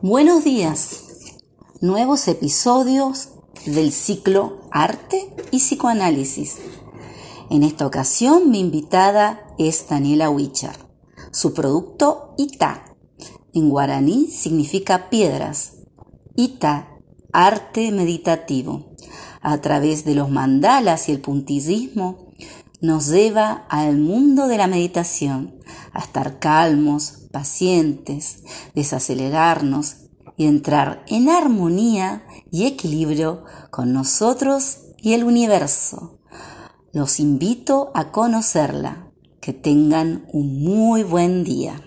Buenos días. Nuevos episodios del ciclo Arte y Psicoanálisis. En esta ocasión mi invitada es Daniela Wicher. Su producto Ita. En guaraní significa piedras. Ita, arte meditativo. A través de los mandalas y el puntillismo nos lleva al mundo de la meditación, a estar calmos, pacientes, desacelerarnos y entrar en armonía y equilibrio con nosotros y el universo. Los invito a conocerla. Que tengan un muy buen día.